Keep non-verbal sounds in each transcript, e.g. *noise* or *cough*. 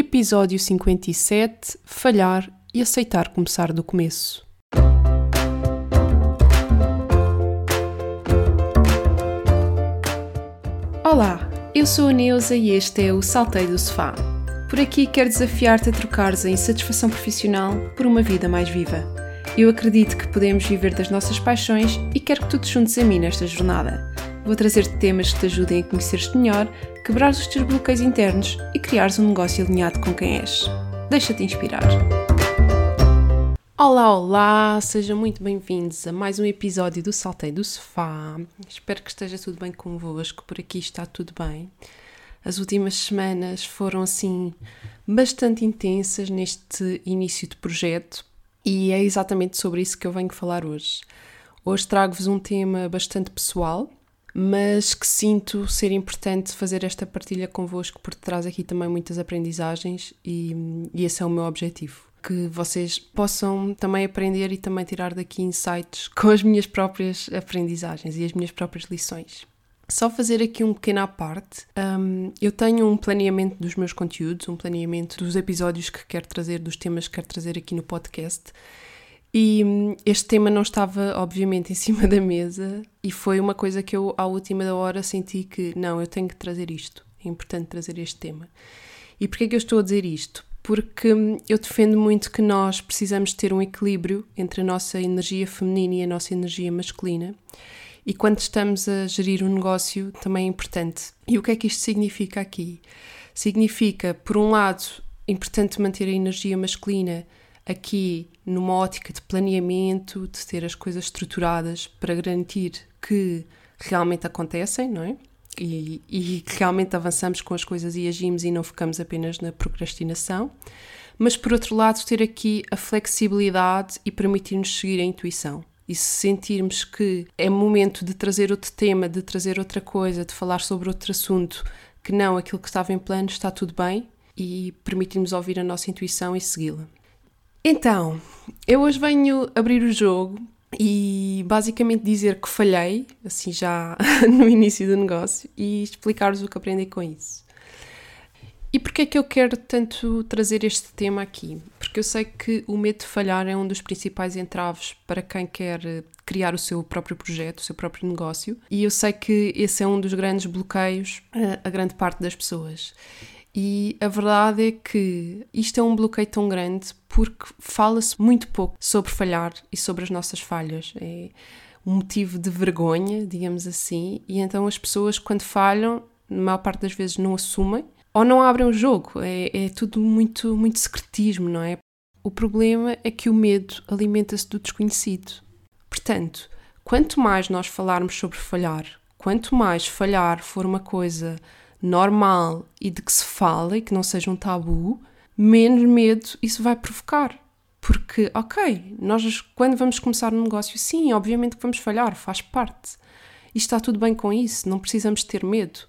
Episódio 57 Falhar e aceitar começar do começo. Olá, eu sou a Neuza e este é o Saltei do Sofá. Por aqui quero desafiar-te a trocares a insatisfação profissional por uma vida mais viva. Eu acredito que podemos viver das nossas paixões e quero que tu te juntes a mim nesta jornada. Vou trazer-te temas que te ajudem a conhecer-te melhor, quebrar os teus bloqueios internos e criares um negócio alinhado com quem és. Deixa-te inspirar. Olá, olá! Sejam muito bem-vindos a mais um episódio do Saltei do Sofá. Espero que esteja tudo bem convosco, por aqui está tudo bem. As últimas semanas foram assim bastante intensas neste início de projeto e é exatamente sobre isso que eu venho falar hoje. Hoje trago-vos um tema bastante pessoal, mas que sinto ser importante fazer esta partilha convosco porque traz aqui também muitas aprendizagens e, e esse é o meu objetivo. Que vocês possam também aprender e também tirar daqui insights com as minhas próprias aprendizagens e as minhas próprias lições. Só fazer aqui um pequeno à parte. Um, eu tenho um planeamento dos meus conteúdos, um planeamento dos episódios que quero trazer, dos temas que quero trazer aqui no podcast. E hum, este tema não estava, obviamente, em cima da mesa, e foi uma coisa que eu, à última da hora, senti que não, eu tenho que trazer isto, é importante trazer este tema. E porquê é que eu estou a dizer isto? Porque hum, eu defendo muito que nós precisamos ter um equilíbrio entre a nossa energia feminina e a nossa energia masculina. E quando estamos a gerir um negócio, também é importante. E o que é que isto significa aqui? Significa, por um lado, importante manter a energia masculina aqui numa ótica de planeamento, de ter as coisas estruturadas para garantir que realmente acontecem, não é? E, e realmente avançamos com as coisas e agimos e não ficamos apenas na procrastinação. Mas por outro lado, ter aqui a flexibilidade e permitir-nos seguir a intuição. E se sentirmos que é momento de trazer outro tema, de trazer outra coisa, de falar sobre outro assunto, que não aquilo que estava em plano, está tudo bem e permitirmos ouvir a nossa intuição e segui-la. Então, eu hoje venho abrir o jogo e basicamente dizer que falhei, assim já *laughs* no início do negócio, e explicar-vos o que aprendi com isso. E porquê é que eu quero tanto trazer este tema aqui? Porque eu sei que o medo de falhar é um dos principais entraves para quem quer criar o seu próprio projeto, o seu próprio negócio, e eu sei que esse é um dos grandes bloqueios a, a grande parte das pessoas. E a verdade é que isto é um bloqueio tão grande porque fala-se muito pouco sobre falhar e sobre as nossas falhas. É um motivo de vergonha, digamos assim, e então as pessoas, quando falham, na maior parte das vezes não assumem ou não abrem o jogo. É, é tudo muito, muito secretismo, não é? O problema é que o medo alimenta-se do desconhecido. Portanto, quanto mais nós falarmos sobre falhar, quanto mais falhar for uma coisa normal e de que se fala e que não seja um tabu, menos medo isso vai provocar. Porque, ok, nós quando vamos começar um negócio, sim, obviamente que vamos falhar, faz parte. E está tudo bem com isso, não precisamos ter medo.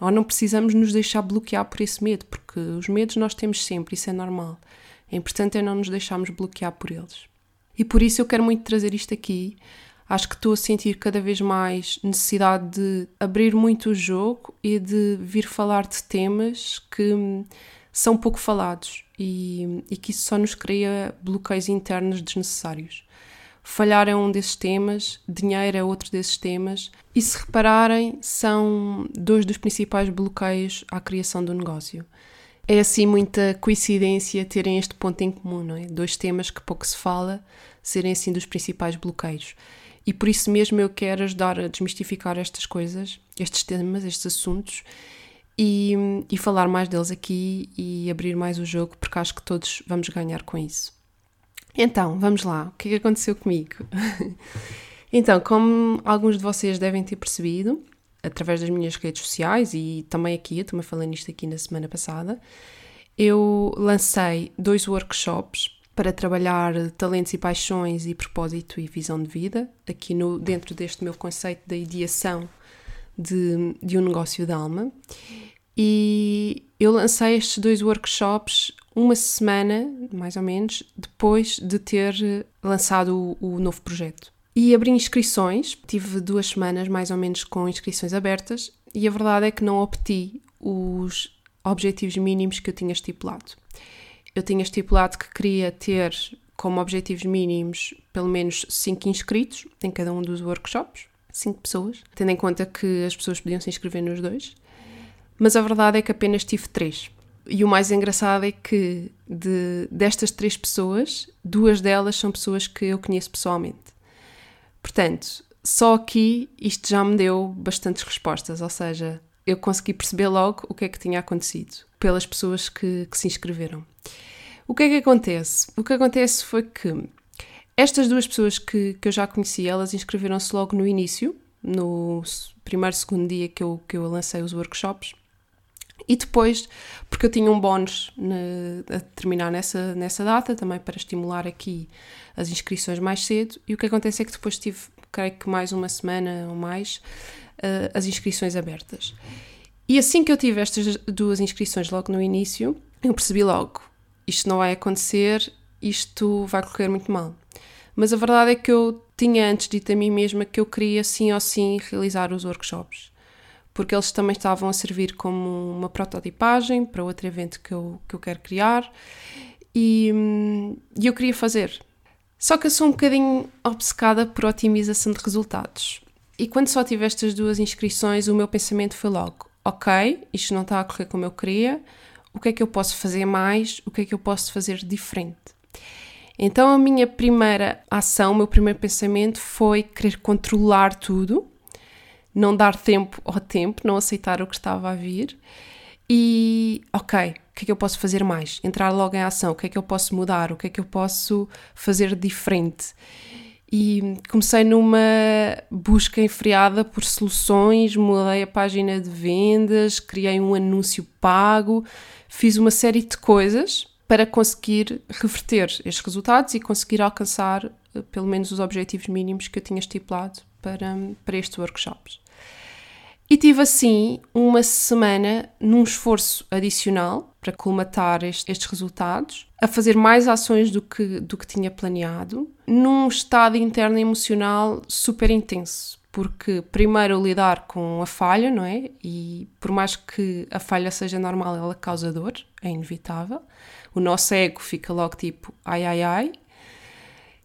Ou não precisamos nos deixar bloquear por esse medo, porque os medos nós temos sempre, isso é normal. É importante é não nos deixarmos bloquear por eles. E por isso eu quero muito trazer isto aqui, acho que estou a sentir cada vez mais necessidade de abrir muito o jogo e de vir falar de temas que são pouco falados e, e que isso só nos cria bloqueios internos desnecessários. Falhar é um desses temas, dinheiro é outro desses temas, e se repararem, são dois dos principais bloqueios à criação do negócio. É assim muita coincidência terem este ponto em comum, não é? Dois temas que pouco se fala serem assim dos principais bloqueios. E por isso mesmo eu quero ajudar a desmistificar estas coisas, estes temas, estes assuntos e, e falar mais deles aqui e abrir mais o jogo, porque acho que todos vamos ganhar com isso. Então, vamos lá, o que é que aconteceu comigo? *laughs* então, como alguns de vocês devem ter percebido, através das minhas redes sociais e também aqui, eu também falei nisto aqui na semana passada, eu lancei dois workshops para trabalhar talentos e paixões e propósito e visão de vida, aqui no, dentro deste meu conceito da ideação de, de um negócio de alma. E eu lancei estes dois workshops uma semana, mais ou menos, depois de ter lançado o, o novo projeto. E abri inscrições, tive duas semanas mais ou menos com inscrições abertas, e a verdade é que não obti os objetivos mínimos que eu tinha estipulado. Eu tinha estipulado que queria ter como objetivos mínimos pelo menos 5 inscritos em cada um dos workshops, 5 pessoas, tendo em conta que as pessoas podiam se inscrever nos dois. Mas a verdade é que apenas tive 3. E o mais engraçado é que de, destas três pessoas, duas delas são pessoas que eu conheço pessoalmente. Portanto, só aqui isto já me deu bastantes respostas, ou seja, eu consegui perceber logo o que é que tinha acontecido pelas pessoas que, que se inscreveram. O que é que acontece? O que acontece foi que estas duas pessoas que, que eu já conhecia, elas inscreveram-se logo no início, no primeiro, segundo dia que eu, que eu lancei os workshops. E depois, porque eu tinha um bónus a terminar nessa, nessa data, também para estimular aqui as inscrições mais cedo, e o que acontece é que depois tive, creio que mais uma semana ou mais, uh, as inscrições abertas. E assim que eu tive estas duas inscrições logo no início, eu percebi logo, isto não vai acontecer, isto vai correr muito mal. Mas a verdade é que eu tinha antes dito a mim mesma que eu queria sim ou sim realizar os workshops porque eles também estavam a servir como uma prototipagem para outro evento que eu, que eu quero criar e, e eu queria fazer. Só que eu sou um bocadinho obcecada por otimização de resultados. E quando só tive estas duas inscrições, o meu pensamento foi logo: ok, isto não está a correr como eu queria, o que é que eu posso fazer mais, o que é que eu posso fazer diferente? Então a minha primeira ação, o meu primeiro pensamento foi querer controlar tudo não dar tempo ao tempo, não aceitar o que estava a vir e, ok, o que é que eu posso fazer mais? Entrar logo em ação, o que é que eu posso mudar, o que é que eu posso fazer diferente? E comecei numa busca enfriada por soluções, mudei a página de vendas, criei um anúncio pago, fiz uma série de coisas para conseguir reverter estes resultados e conseguir alcançar eh, pelo menos os objetivos mínimos que eu tinha estipulado para, para estes workshops. E tive assim uma semana num esforço adicional para colmatar este, estes resultados, a fazer mais ações do que, do que tinha planeado, num estado interno emocional super intenso. Porque, primeiro, lidar com a falha, não é? E por mais que a falha seja normal, ela causa dor, é inevitável. O nosso ego fica logo tipo ai ai ai.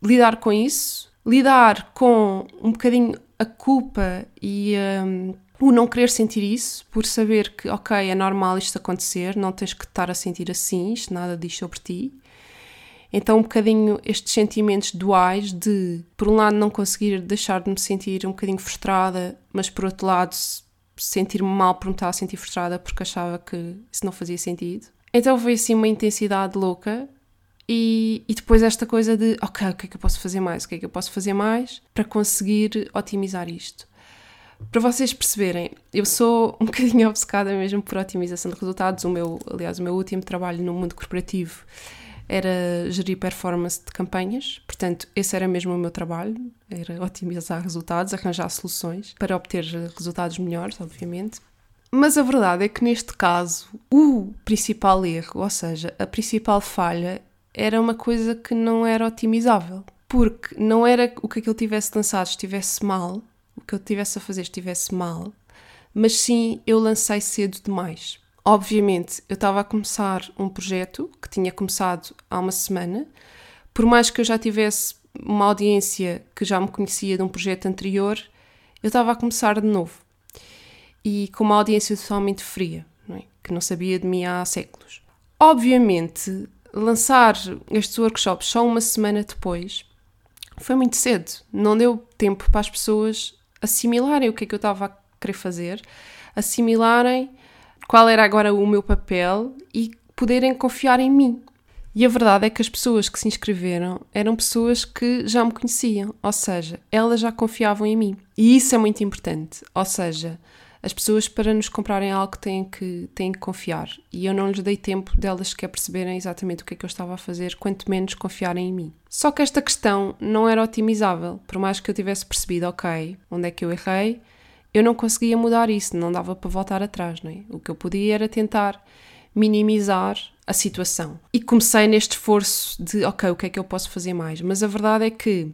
Lidar com isso, lidar com um bocadinho a culpa e um, o não querer sentir isso, por saber que, ok, é normal isto acontecer, não tens que estar a sentir assim, isto nada diz sobre ti. Então, um bocadinho estes sentimentos duais de, por um lado, não conseguir deixar de me sentir um bocadinho frustrada, mas por outro lado, sentir-me mal por me estar a sentir frustrada porque achava que isso não fazia sentido. Então, foi assim uma intensidade louca. E, e depois esta coisa de, ok, o que é que eu posso fazer mais? O que é que eu posso fazer mais para conseguir otimizar isto? Para vocês perceberem, eu sou um *laughs* bocadinho obcecada mesmo por otimização de resultados. O meu, aliás, o meu último trabalho no mundo corporativo era gerir performance de campanhas, portanto, esse era mesmo o meu trabalho, era otimizar resultados, arranjar soluções para obter resultados melhores, obviamente. Mas a verdade é que neste caso, o principal erro, ou seja, a principal falha, era uma coisa que não era otimizável. Porque não era o que aquilo tivesse lançado estivesse mal, o que eu tivesse a fazer estivesse mal, mas sim eu lancei cedo demais. Obviamente, eu estava a começar um projeto que tinha começado há uma semana, por mais que eu já tivesse uma audiência que já me conhecia de um projeto anterior, eu estava a começar de novo. E com uma audiência totalmente fria, não é? que não sabia de mim há séculos. Obviamente, lançar estes workshops só uma semana depois foi muito cedo. Não deu tempo para as pessoas assimilarem o que é que eu estava a querer fazer, assimilarem qual era agora o meu papel e poderem confiar em mim. E a verdade é que as pessoas que se inscreveram eram pessoas que já me conheciam, ou seja, elas já confiavam em mim. E isso é muito importante, ou seja, as pessoas para nos comprarem algo têm que, têm que confiar. E eu não lhes dei tempo delas quer perceberem exatamente o que é que eu estava a fazer, quanto menos confiarem em mim. Só que esta questão não era otimizável. Por mais que eu tivesse percebido, ok, onde é que eu errei, eu não conseguia mudar isso, não dava para voltar atrás, não é? O que eu podia era tentar minimizar a situação. E comecei neste esforço de, ok, o que é que eu posso fazer mais? Mas a verdade é que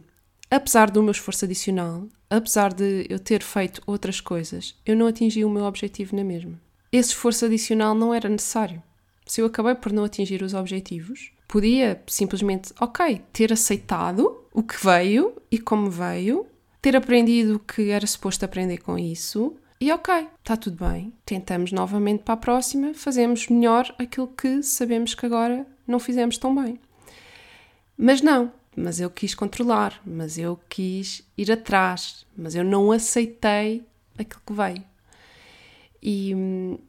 apesar do meu esforço adicional, apesar de eu ter feito outras coisas, eu não atingi o meu objetivo na mesma. esse esforço adicional não era necessário. Se eu acabei por não atingir os objetivos, podia simplesmente, ok, ter aceitado o que veio e como veio, ter aprendido o que era suposto aprender com isso e ok, está tudo bem. Tentamos novamente para a próxima, fazemos melhor aquilo que sabemos que agora não fizemos tão bem. Mas não, mas eu quis controlar, mas eu quis ir atrás, mas eu não aceitei aquilo que veio. E,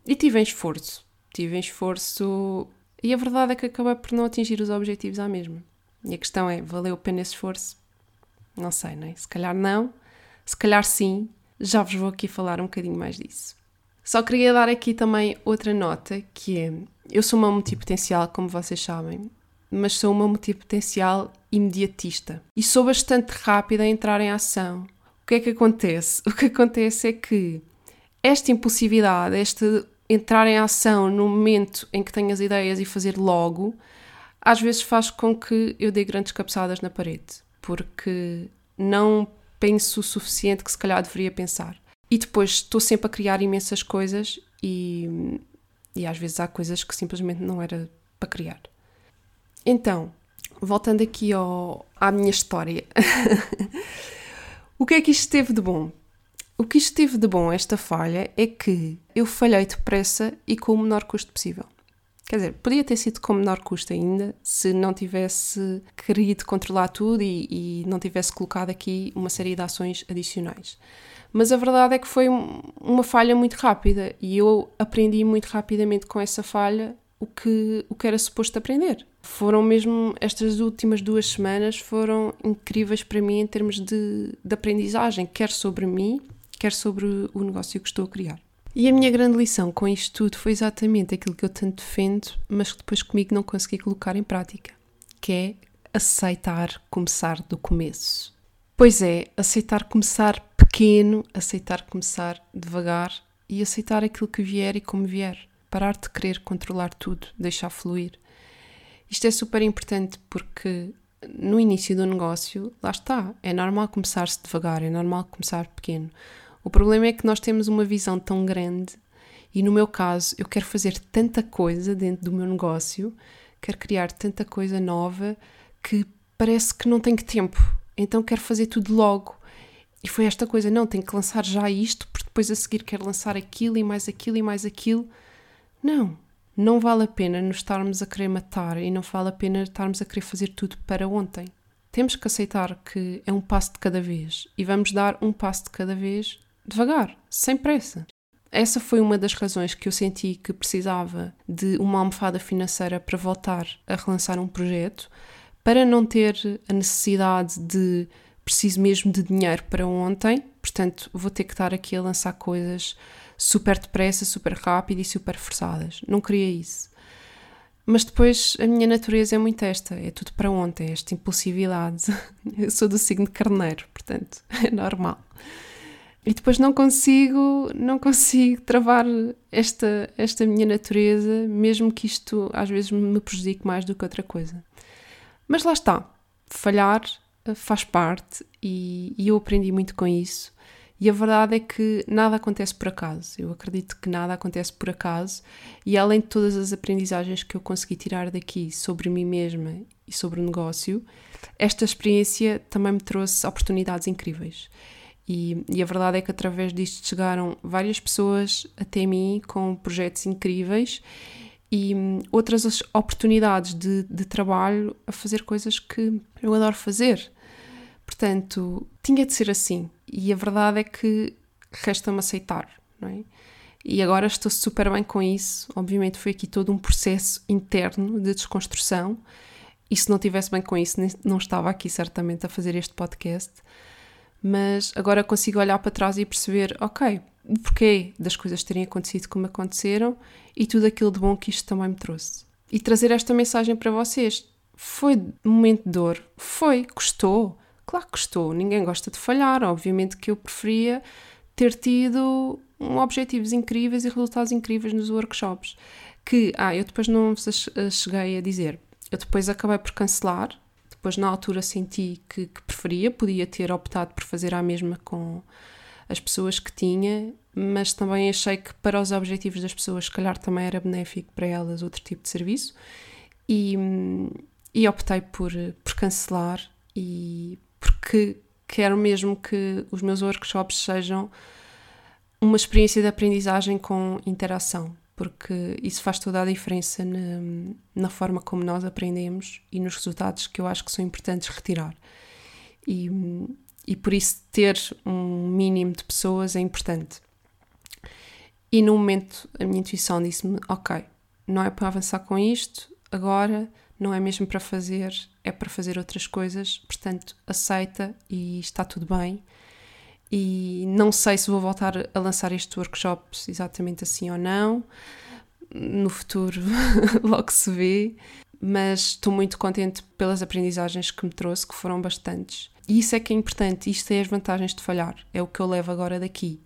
e tive esforço, tive esforço, e a verdade é que acabei por não atingir os objetivos à mesma. E a questão é: valeu a pena esse esforço? Não sei, né? Se calhar não, se calhar sim, já vos vou aqui falar um bocadinho mais disso. Só queria dar aqui também outra nota, que é, eu sou uma multipotencial, como vocês sabem, mas sou uma multipotencial imediatista e sou bastante rápida a entrar em ação. O que é que acontece? *laughs* O que acontece é que esta impulsividade, este entrar em ação no momento em que tenho as ideias e fazer logo, às vezes faz com que eu dê grandes cabeçadas na parede, porque não penso o suficiente que se calhar deveria pensar. E depois estou sempre a criar imensas coisas e, e às vezes há coisas que simplesmente não era para criar. Então, voltando aqui ao, à minha história, *laughs* o que é que isto teve de bom? O que isto teve de bom, esta falha, é que eu falhei depressa e com o menor custo possível. Quer dizer, podia ter sido com menor custo ainda se não tivesse querido controlar tudo e, e, não tivesse colocado aqui uma série de ações adicionais. Mas a verdade é que foi uma falha muito rápida e eu aprendi muito rapidamente com essa falha o que, o que era suposto aprender. Foram mesmo, estas últimas duas semanas foram incríveis para mim em termos de, de aprendizagem, quer sobre mim, quer sobre o negócio que estou a criar. E a minha grande lição com isto tudo foi exatamente aquilo que eu tanto defendo, mas que depois comigo não consegui colocar em prática, que é aceitar começar do começo. Pois é, aceitar começar pequeno, aceitar começar devagar e aceitar aquilo que vier e como vier parar de querer controlar tudo, deixar fluir. Isto é super importante porque no início do negócio, lá está, é normal começar-se devagar, é normal começar pequeno. O problema é que nós temos uma visão tão grande e no meu caso eu quero fazer tanta coisa dentro do meu negócio, quero criar tanta coisa nova que parece que não tenho tempo, então quero fazer tudo logo. E foi esta coisa, não, tenho que lançar já isto, porque depois a seguir quero lançar aquilo e mais aquilo e mais aquilo. Não, não vale a pena nos estarmos a querer matar e não vale a pena estarmos a querer fazer tudo para ontem. Temos que aceitar que é um passo de cada vez e vamos dar um passo de cada vez devagar, sem pressa. Essa foi uma das razões que eu senti que precisava de uma almofada financeira para voltar a relançar um projeto, para não ter a necessidade de preciso mesmo de dinheiro para ontem, portanto, vou ter que estar aqui a lançar coisas super depressa, super rápido e super forçadas. Não queria isso. Mas depois a minha natureza é muito esta, é tudo para ontem, esta impulsividade. *laughs* Eu sou do signo de carneiro, portanto, *laughs* é normal. E depois não consigo, não consigo travar esta, esta minha natureza, mesmo que isto às vezes me prejudique mais do que outra coisa. Mas lá está, falhar eh, faz parte e, e eu aprendi muito com isso. E a verdade é que nada acontece por acaso. Eu acredito que nada acontece por acaso. E além de todas as aprendizagens que eu consegui tirar daqui sobre mim mesma e sobre o negócio, esta experiência também me trouxe oportunidades incríveis. E, e, a verdade é que através disto chegaram várias pessoas até mim com projetos incríveis e hum, outras oportunidades de, de trabalho a fazer coisas que eu adoro fazer. Portanto, tinha de ser assim. E a verdade é que resta-me aceitar, não é? E agora estou super bem com isso. Obviamente foi aqui todo um processo interno de desconstrução. E se não estivesse bem com isso, não estava aqui certamente a fazer este podcast. Mas agora consigo olhar para trás e perceber, ok, o porquê das coisas terem acontecido como aconteceram e tudo aquilo de bom que isto também me trouxe. E trazer esta mensagem para vocês. Foi um momento de dor? Foi, custou Claro que estou, ninguém gosta de falhar. Obviamente que eu preferia ter tido objetivos incríveis e resultados incríveis nos workshops. Que, ah, eu depois não cheguei a dizer. Eu depois acabei por cancelar. Depois, na altura, senti que, que preferia, podia ter optado por fazer a mesma com as pessoas que tinha mas também achei que para os objetivos das pessoas, se calhar também era benéfico para elas outro tipo de serviço. E, e optei por, por cancelar e porque quero mesmo que os meus workshops sejam uma experiência de aprendizagem com interação, porque isso faz toda a diferença na, na forma como nós aprendemos e nos resultados que eu acho que são importantes retirar. E, e por isso ter um mínimo de pessoas é importante. E no momento a minha intuição disse-me: Ok, não é para avançar com isto, agora não é mesmo para fazer, é para fazer outras coisas, portanto, aceita e está tudo bem. E não sei se vou voltar a lançar estes workshops exatamente assim ou não. No futuro *laughs* logo se vê, mas estou muito contente pelas aprendizagens que me trouxe, que foram bastantes. E isso é que é importante, isto é as vantagens de falhar, é o que eu levo agora daqui.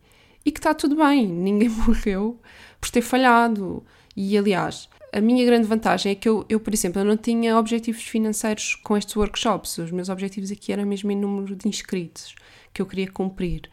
E que está tudo bem, ninguém *laughs* morreu por ter falhado. E aliás, a minha grande vantagem é que eu, eu, por exemplo, eu não tinha objetivos financeiros com estes workshops. Os meus objetivos aqui eram mesmo em número de inscritos que eu queria cumprir.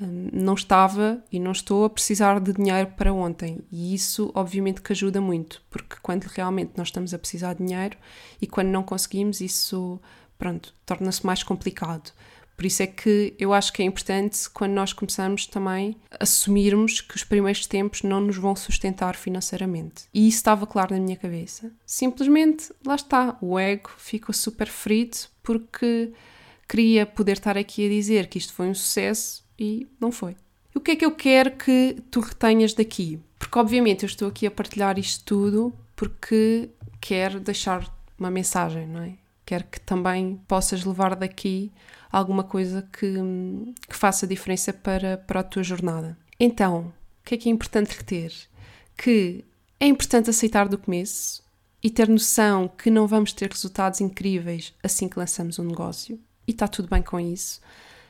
Hum, não estava e não estou a precisar de dinheiro para ontem. E isso, obviamente, que ajuda muito, porque quando realmente nós estamos a precisar de dinheiro e quando não conseguimos, isso, pronto, torna-se mais complicado. Por isso é que eu acho que é importante quando nós começamos também assumirmos que os primeiros tempos não nos vão sustentar financeiramente. E isso estava claro na minha cabeça. Simplesmente, lá está, o ego ficou super ferido porque queria poder estar aqui a dizer que isto foi um sucesso e não foi. E o que é que eu quero que tu retenhas daqui? Porque obviamente eu estou aqui a partilhar isto tudo porque quero deixar uma mensagem, não é? Quero que também possas levar daqui alguma coisa que, que faça diferença para, para a tua jornada. Então, o que é que é importante reter? Que é importante aceitar do começo e ter noção que não vamos ter resultados incríveis assim que lançamos um negócio. E está tudo bem com isso.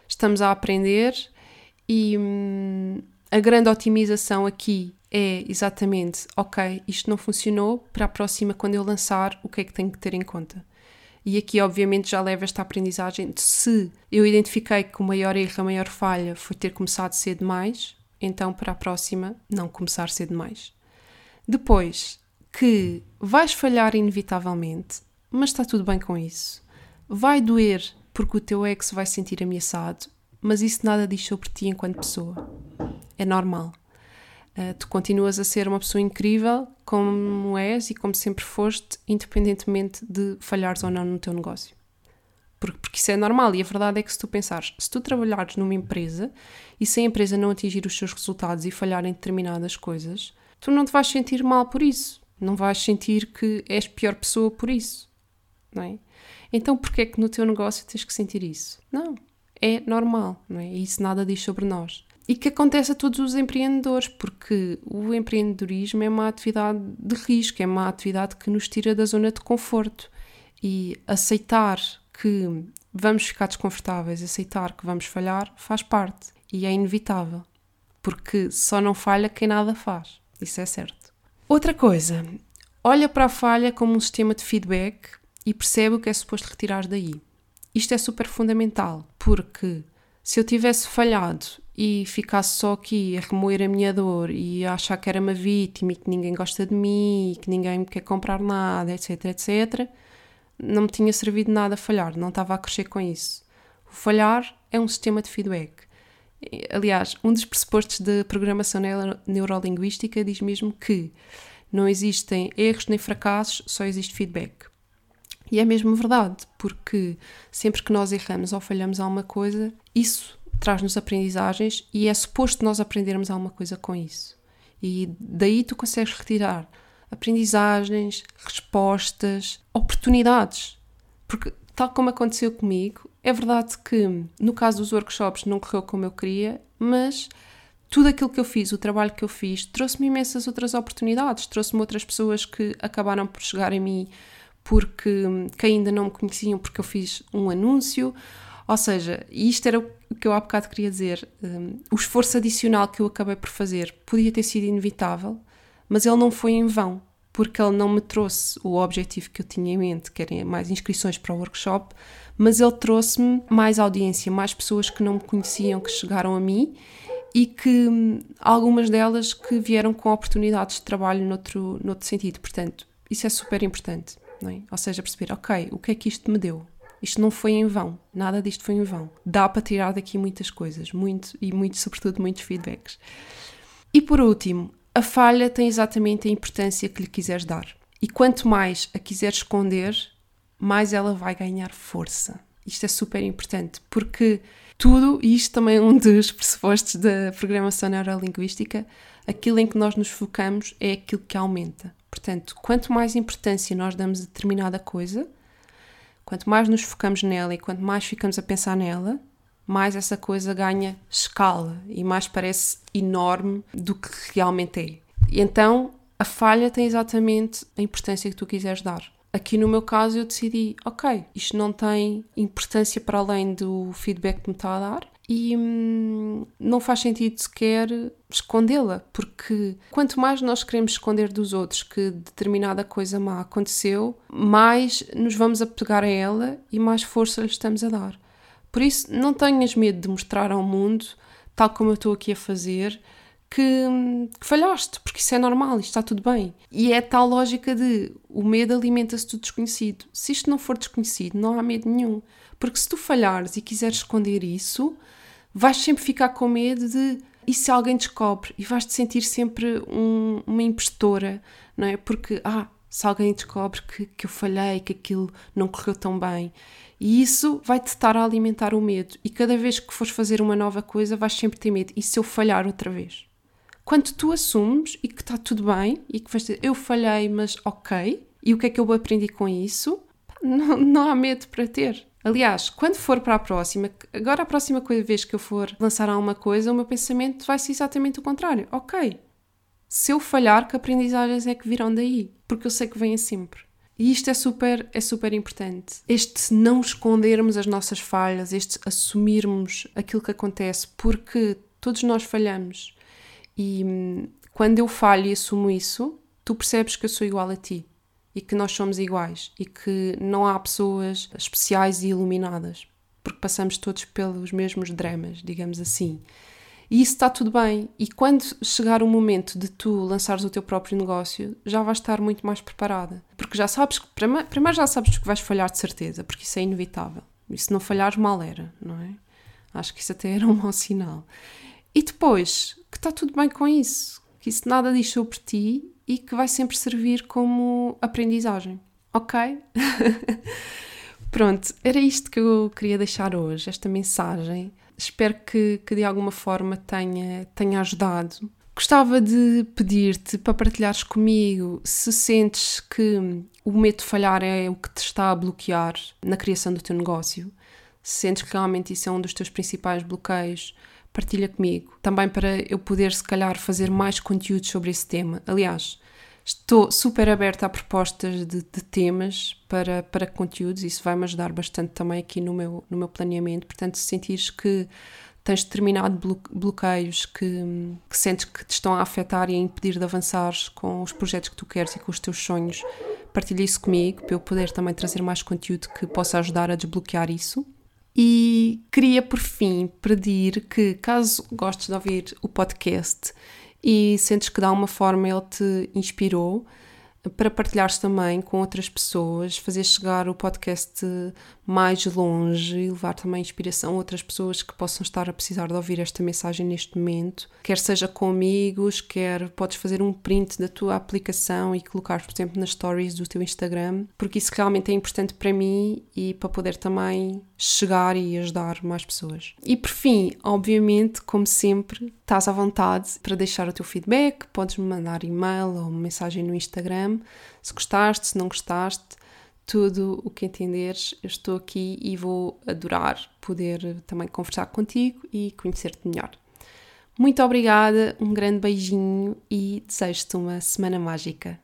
Estamos a aprender e hum, a grande otimização aqui é exatamente: ok, isto não funcionou, para a próxima, quando eu lançar, o que é que tenho que ter em conta? E aqui, obviamente, já leva esta aprendizagem de se eu identifiquei que o maior erro, a maior falha foi ter começado cedo demais, então para a próxima, não começar cedo demais. Depois, que vais falhar inevitavelmente, mas está tudo bem com isso. Vai doer porque o teu ex vai sentir ameaçado, mas isso nada diz sobre ti enquanto pessoa. É normal. Uh, tu continuas a ser uma pessoa incrível como és e como sempre foste, independentemente de falhares ou não no teu negócio. Porque, porque isso é normal e a verdade é que se tu pensares, se tu trabalhares numa empresa e se a empresa não atingir os seus resultados e falhar em determinadas coisas, tu não te vais sentir mal por isso. Não vais sentir que és pior pessoa por isso. Não é? Então porquê é que no teu negócio tens que sentir isso? Não. É normal, não é? Isso nada diz sobre nós e que acontece a todos os empreendedores, porque o empreendedorismo é uma atividade de risco, é uma atividade que nos tira da zona de conforto. E aceitar que vamos ficar desconfortáveis, aceitar que vamos falhar, faz parte. E é inevitável, porque só não falha quem nada faz. Isso é certo. Outra coisa, olha para a falha como um sistema de feedback e percebe o que é suposto retirar daí. Isto é super fundamental, porque se eu tivesse falhado e ficasse só aqui a remoer a minha dor e a achar que era uma vítima e que ninguém gosta de mim e que ninguém me quer comprar nada, etc, etc, não me tinha servido nada falhar, não estava a crescer com isso. O falhar é um sistema de feedback. Aliás, um dos pressupostos de programação neurolinguística diz mesmo que não existem erros nem fracassos, só existe feedback. E é mesmo verdade, porque sempre que nós erramos ou falhamos alguma coisa, isso traz-nos aprendizagens e é suposto nós aprendermos alguma coisa com isso. E daí tu consegues retirar aprendizagens, respostas, oportunidades. Porque, tal como aconteceu comigo, é verdade que no caso dos workshops não correu como eu queria, mas tudo aquilo que eu fiz, o trabalho que eu fiz, trouxe-me imensas outras oportunidades, trouxe-me outras pessoas que acabaram por chegar a mim porque que ainda não me conheciam porque eu fiz um anúncio ou seja, isto era o que eu há bocado queria dizer. Um, o esforço adicional que eu acabei por fazer podia ter sido inevitável, mas ele não foi em vão, porque ele não me trouxe o objetivo que eu tinha em mente, que eram mais inscrições para o workshop, mas ele trouxe-me mais audiência, mais pessoas que não me conheciam que chegaram a mim e que hum, algumas delas que vieram com oportunidades de trabalho noutro, noutro sentido. Portanto, isso é super importante, é? Ou seja, perceber, ok, o que é que isto me deu? Isto não foi em vão, nada disto foi em vão. Dá para tirar daqui muitas coisas, muito e muito, sobretudo, muitos feedbacks. E por último, a falha tem exatamente a importância que lhe quiseres dar. E quanto mais a quiseres esconder, mais ela vai ganhar força. Isto é super importante, porque tudo, e isto também é um dos pressupostos da programação neurolinguística, aquilo em que nós nos focamos é aquilo que aumenta. Portanto, quanto mais importância nós damos a determinada coisa, quanto mais nos focamos nela e quanto mais ficamos a pensar nela, mais essa coisa ganha escala e mais parece enorme do que realmente é. E então a falha tem exatamente a importância que tu quiseres dar. Aqui no meu caso eu decidi, ok, isto não tem importância para além do feedback que me está a dar e hum, não faz sentido sequer escondê-la, porque quanto mais nós queremos esconder dos outros que determinada coisa má aconteceu, mais nos vamos apegar a ela e mais força lhe estamos a dar. Por isso, não tenhas medo de mostrar ao mundo, tal como eu estou aqui a fazer, que, que, falhaste, porque isso é normal, isto está tudo bem. E é tal lógica de o medo alimenta-se do desconhecido. Se isto não for desconhecido, não há medo nenhum. Porque se tu falhares e quiseres esconder isso, vais sempre ficar com medo de e se alguém descobre? E vais-te sentir sempre um, uma impostora, não é? Porque, ah, se alguém descobre que, que eu falhei, que aquilo não correu tão bem. E isso vai-te estar a alimentar o medo. E cada vez que fores fazer uma nova coisa, vais sempre ter medo. E se eu falhar outra vez? Quando tu assumes e que está tudo bem e que vais dizer eu falhei, mas ok, e o que é que eu aprendi com isso? *laughs* Não, não há medo para ter. Aliás, quando for para a próxima, agora a próxima vez que eu for lançar alguma coisa, o meu pensamento vai ser exatamente o contrário. Ok, se eu falhar, que aprendizagens é que virão daí? Porque eu sei que vêm sempre. E isto é super, é super importante. Este não escondermos as nossas falhas, este assumirmos aquilo que acontece, porque todos nós falhamos. E hum, quando eu falho e assumo isso, tu percebes que eu sou igual a ti e que nós somos iguais e que não há pessoas especiais e iluminadas, porque passamos todos pelos mesmos dramas, digamos assim. E isso está tudo bem. E quando chegar o momento de tu lançares o teu próprio negócio, já vais estar muito mais preparada. Porque já sabes que, primeiro já sabes que vais falhar de certeza, porque isso é inevitável. E se não falhares, mal era, não é? Acho que isso até era um mau sinal. E depois, que está tudo bem com isso, que isso nada diz sobre ti e que vai sempre servir como aprendizagem. Ok? *laughs* Pronto, era isto que eu queria deixar hoje, esta mensagem Espero que, que de alguma forma tenha, tenha ajudado. Gostava de pedir-te para partilhares comigo se sentes que o medo de falhar é o que te está a bloquear na criação do teu negócio. Se sentes que realmente isso é um dos teus principais bloqueios, partilha comigo. Também para eu poder, se calhar, fazer mais conteúdo sobre esse tema. Aliás, Estou super aberta a propostas de, de, temas para, para conteúdos, isso vai-me ajudar bastante também aqui no meu, no meu planeamento. Portanto, se sentires que tens determinado bloqueios que, que sentes que te estão a afetar e a impedir de avançares com os projetos que tu queres e com os teus sonhos, partilhe isso comigo para eu poder também trazer mais conteúdo que possa ajudar a desbloquear isso. E queria, por fim, pedir que, caso gostes de ouvir o podcast, e sentes que de alguma forma ele te inspirou para partilhares também com outras pessoas, fazer chegar o podcast mais longe e levar também inspiração a outras pessoas que possam estar a precisar de ouvir esta mensagem neste momento. Quer seja com amigos, quer podes fazer um print da tua aplicação e colocar, por exemplo, nas stories do teu Instagram, porque isso realmente é importante para mim e para poder também chegar e ajudar mais pessoas. E por fim, obviamente, como sempre, estás à vontade para deixar o teu feedback, podes me mandar e-mail ou mensagem no Instagram, se gostaste, se não gostaste, tudo o que entenderes, eu estou aqui e vou adorar poder também conversar contigo e conhecer-te melhor. Muito obrigada, um grande beijinho e desejo-te uma semana mágica.